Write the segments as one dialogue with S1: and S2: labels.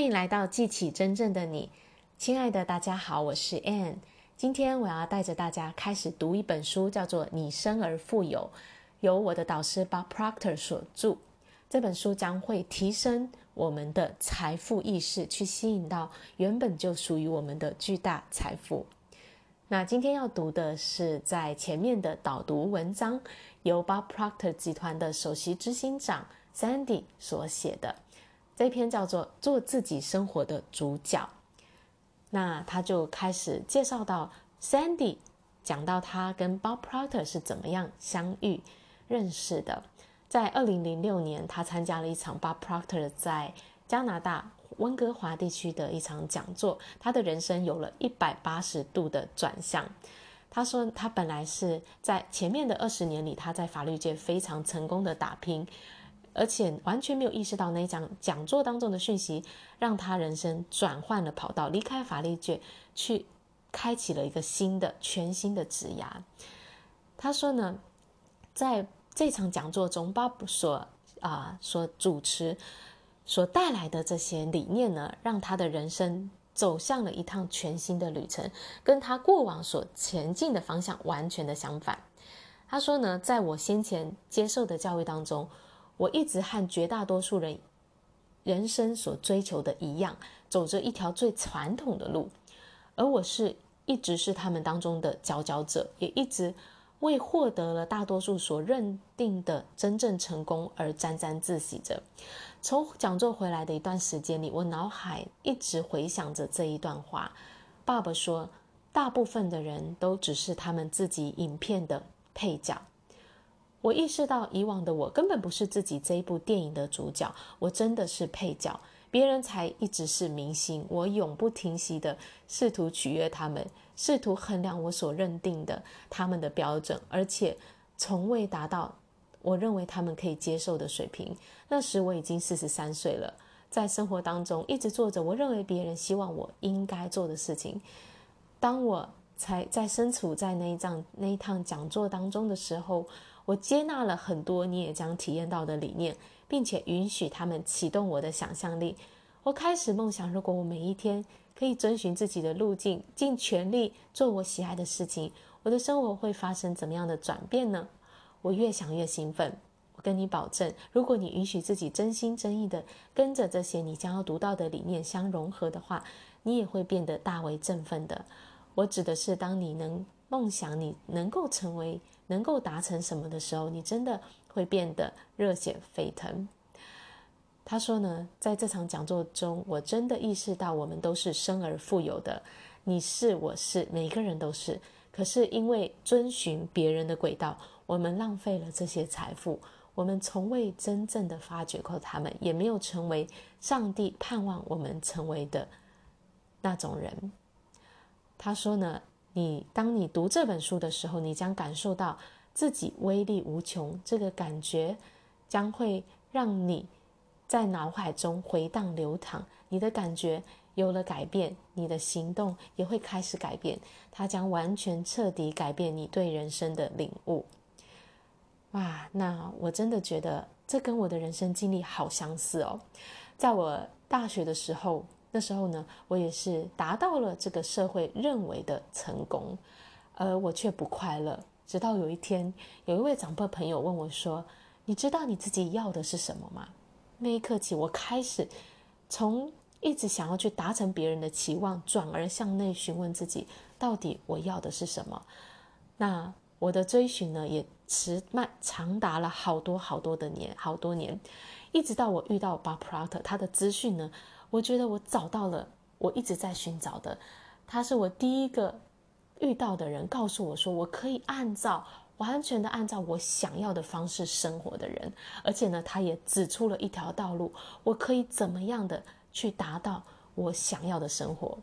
S1: 欢迎来到记起真正的你，亲爱的大家好，我是 Ann。今天我要带着大家开始读一本书，叫做《你生而富有》，由我的导师 Bob Proctor 所著。这本书将会提升我们的财富意识，去吸引到原本就属于我们的巨大财富。那今天要读的是在前面的导读文章，由 Bob Proctor 集团的首席执行长 Sandy 所写的这篇叫做《做自己生活的主角》。那他就开始介绍到 Sandy 讲到他跟 Bob Proctor 是怎么样相遇认识的。在二零零六年，他参加了一场 Bob Proctor 在加拿大。温哥华地区的一场讲座，他的人生有了一百八十度的转向。他说，他本来是在前面的二十年里，他在法律界非常成功的打拼，而且完全没有意识到那一场讲座当中的讯息，让他人生转换了跑道，离开法律界，去开启了一个新的、全新的职涯。他说呢，在这场讲座中，巴布所啊、所主持。所带来的这些理念呢，让他的人生走向了一趟全新的旅程，跟他过往所前进的方向完全的相反。他说呢，在我先前接受的教育当中，我一直和绝大多数人人生所追求的一样，走着一条最传统的路，而我是一直是他们当中的佼佼者，也一直为获得了大多数所认定的真正成功而沾沾自喜着。从讲座回来的一段时间里，我脑海一直回想着这一段话。爸爸说：“大部分的人都只是他们自己影片的配角。”我意识到，以往的我根本不是自己这一部电影的主角，我真的是配角，别人才一直是明星。我永不停息地试图取悦他们，试图衡量我所认定的他们的标准，而且从未达到。我认为他们可以接受的水平。那时我已经四十三岁了，在生活当中一直做着我认为别人希望我应该做的事情。当我才在身处在那一场那一趟讲座当中的时候，我接纳了很多你也将体验到的理念，并且允许他们启动我的想象力。我开始梦想，如果我每一天可以遵循自己的路径，尽全力做我喜爱的事情，我的生活会发生怎么样的转变呢？我越想越兴奋，我跟你保证，如果你允许自己真心真意的跟着这些你将要读到的理念相融合的话，你也会变得大为振奋的。我指的是，当你能梦想你能够成为、能够达成什么的时候，你真的会变得热血沸腾。他说呢，在这场讲座中，我真的意识到，我们都是生而富有的，你是，我是，每个人都是。可是因为遵循别人的轨道。我们浪费了这些财富，我们从未真正的发掘过他们，也没有成为上帝盼望我们成为的那种人。他说呢，你当你读这本书的时候，你将感受到自己威力无穷，这个感觉将会让你在脑海中回荡流淌，你的感觉有了改变，你的行动也会开始改变，它将完全彻底改变你对人生的领悟。哇，那我真的觉得这跟我的人生经历好相似哦。在我大学的时候，那时候呢，我也是达到了这个社会认为的成功，而我却不快乐。直到有一天，有一位长辈朋友问我说：“你知道你自己要的是什么吗？”那一刻起，我开始从一直想要去达成别人的期望，转而向内询问自己，到底我要的是什么？那我的追寻呢，也。迟慢长达了好多好多的年，好多年，一直到我遇到 Bob Proctor，他的资讯呢，我觉得我找到了我一直在寻找的，他是我第一个遇到的人，告诉我说我可以按照完全的按照我想要的方式生活的人，而且呢，他也指出了一条道路，我可以怎么样的去达到我想要的生活。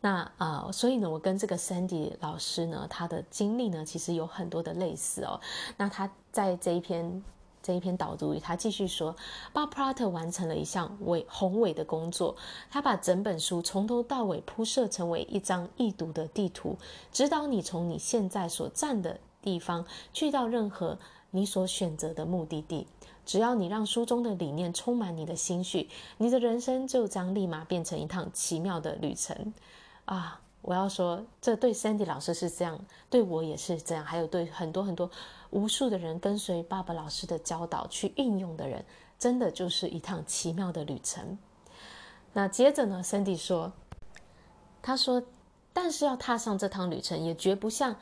S1: 那啊、所以呢，我跟这个 Sandy 老师呢，他的经历呢，其实有很多的类似哦。那他在这一篇这一篇导读里，他继续说，Bob Proctor 完成了一项伟宏伟的工作，他把整本书从头到尾铺设成为一张易读的地图，指导你从你现在所站的地方去到任何你所选择的目的地。只要你让书中的理念充满你的心绪，你的人生就将立马变成一趟奇妙的旅程。啊，我要说，这对 Sandy 老师是这样，对我也是这样，还有对很多很多无数的人跟随爸爸老师的教导去运用的人，真的就是一趟奇妙的旅程。那接着呢，Sandy 说，他说，但是要踏上这趟旅程，也绝不像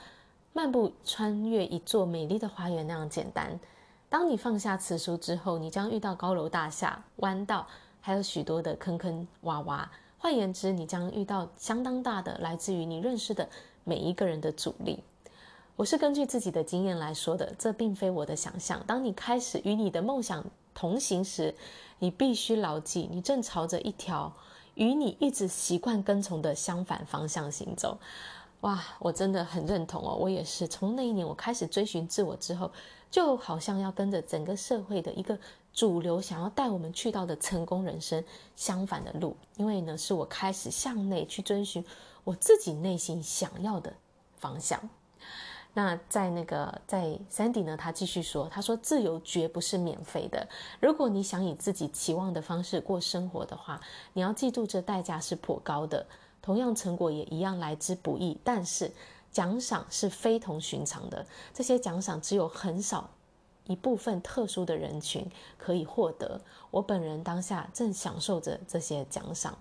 S1: 漫步穿越一座美丽的花园那样简单。当你放下此书之后，你将遇到高楼大厦、弯道，还有许多的坑坑洼洼。换言之，你将遇到相当大的来自于你认识的每一个人的阻力。我是根据自己的经验来说的，这并非我的想象。当你开始与你的梦想同行时，你必须牢记，你正朝着一条与你一直习惯跟从的相反方向行走。哇，我真的很认同哦！我也是，从那一年我开始追寻自我之后，就好像要跟着整个社会的一个主流想要带我们去到的成功人生相反的路。因为呢，是我开始向内去遵循我自己内心想要的方向。那在那个在 Sandy 呢，他继续说，他说自由绝不是免费的。如果你想以自己期望的方式过生活的话，你要记住这代价是颇高的。同样成果也一样来之不易，但是奖赏是非同寻常的。这些奖赏只有很少一部分特殊的人群可以获得。我本人当下正享受着这些奖赏。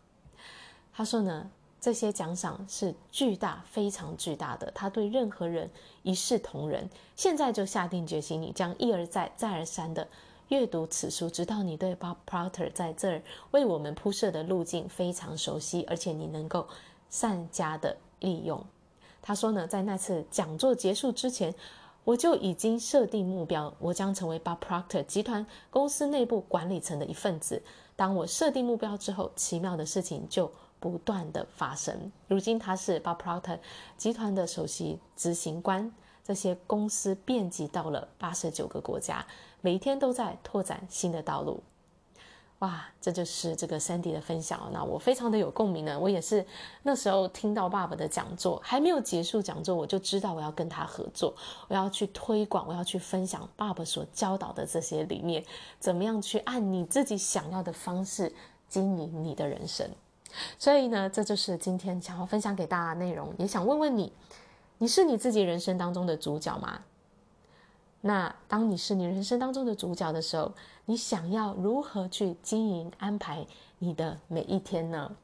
S1: 他说呢，这些奖赏是巨大、非常巨大的，他对任何人一视同仁。现在就下定决心，你将一而再、再而三的。阅读此书，直到你对 Bob Proctor 在这儿为我们铺设的路径非常熟悉，而且你能够善加的利用。他说呢，在那次讲座结束之前，我就已经设定目标，我将成为 Bob Proctor 集团公司内部管理层的一份子。当我设定目标之后，奇妙的事情就不断的发生。如今他是 Bob Proctor 集团的首席执行官。这些公司遍及到了八十九个国家，每一天都在拓展新的道路。哇，这就是这个 Sandy 的分享。那我非常的有共鸣呢。我也是那时候听到爸爸的讲座，还没有结束讲座，我就知道我要跟他合作，我要去推广，我要去分享爸爸所教导的这些理念，怎么样去按你自己想要的方式经营你的人生。所以呢，这就是今天想要分享给大家的内容，也想问问你。你是你自己人生当中的主角吗？那当你是你人生当中的主角的时候，你想要如何去经营安排你的每一天呢？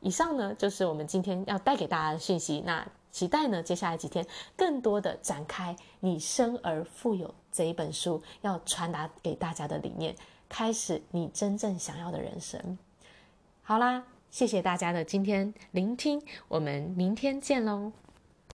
S1: 以上呢，就是我们今天要带给大家的讯息。那期待呢，接下来几天更多的展开《你生而富有》这一本书要传达给大家的理念，开始你真正想要的人生。好啦，谢谢大家的今天聆听，我们明天见喽。